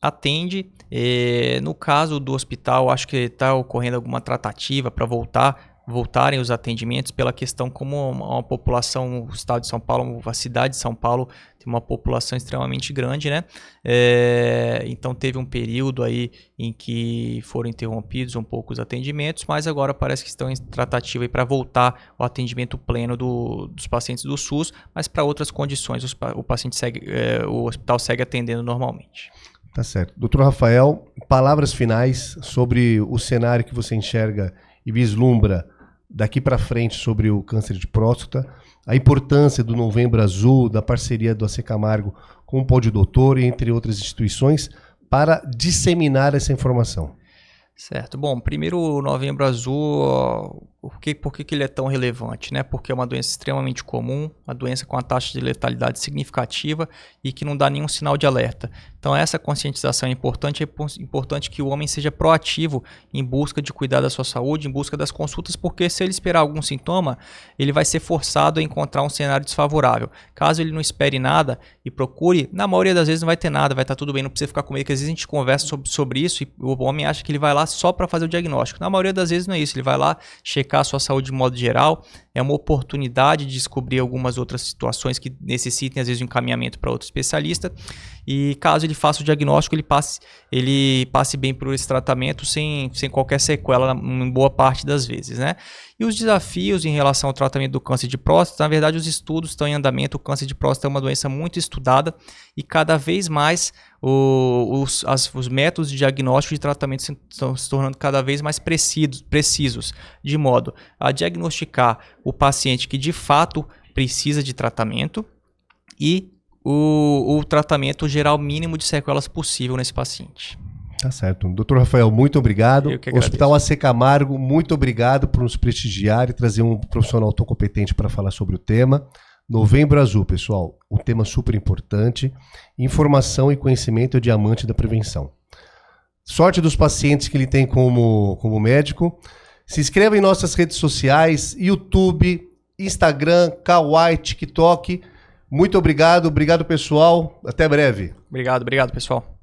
Atende. Eh, no caso do hospital, acho que está ocorrendo alguma tratativa para voltar voltarem os atendimentos pela questão como uma população, o estado de São Paulo, a cidade de São Paulo tem uma população extremamente grande, né? É, então teve um período aí em que foram interrompidos um pouco os atendimentos, mas agora parece que estão em tratativa para voltar o atendimento pleno do, dos pacientes do SUS, mas para outras condições os, o paciente segue, é, o hospital segue atendendo normalmente. Tá certo. Doutor Rafael, palavras finais sobre o cenário que você enxerga e vislumbra daqui para frente sobre o câncer de próstata, a importância do Novembro Azul, da parceria do AC Camargo com o Pódio Doutor, entre outras instituições, para disseminar essa informação. Certo. Bom, primeiro o Novembro Azul, por que, por que, que ele é tão relevante? Né? Porque é uma doença extremamente comum, uma doença com a taxa de letalidade significativa e que não dá nenhum sinal de alerta. Então essa conscientização é importante, é importante que o homem seja proativo em busca de cuidar da sua saúde, em busca das consultas, porque se ele esperar algum sintoma, ele vai ser forçado a encontrar um cenário desfavorável. Caso ele não espere nada e procure, na maioria das vezes não vai ter nada, vai estar tudo bem, não precisa ficar com medo, que às vezes a gente conversa sobre, sobre isso e o homem acha que ele vai lá só para fazer o diagnóstico. Na maioria das vezes não é isso, ele vai lá checar a sua saúde de modo geral, é uma oportunidade de descobrir algumas outras situações que necessitem, às vezes, de um encaminhamento para outro especialista. E caso ele faça o diagnóstico, ele passe, ele passe bem por esse tratamento sem, sem qualquer sequela, em boa parte das vezes. Né? E os desafios em relação ao tratamento do câncer de próstata, na verdade, os estudos estão em andamento. O câncer de próstata é uma doença muito estudada e cada vez mais o, os, as, os métodos de diagnóstico e de tratamento estão se tornando cada vez mais precisos, precisos, de modo a diagnosticar o paciente que de fato precisa de tratamento e o, o tratamento geral mínimo de sequelas possível nesse paciente. Tá certo. Doutor Rafael, muito obrigado. Hospital AC Camargo, muito obrigado por nos prestigiar e trazer um profissional tão competente para falar sobre o tema. Novembro Azul, pessoal, um tema super importante. Informação e conhecimento é o diamante da prevenção. Sorte dos pacientes que ele tem como, como médico. Se inscreva em nossas redes sociais, YouTube, Instagram, Kawaii, TikTok. Muito obrigado, obrigado pessoal. Até breve. Obrigado, obrigado pessoal.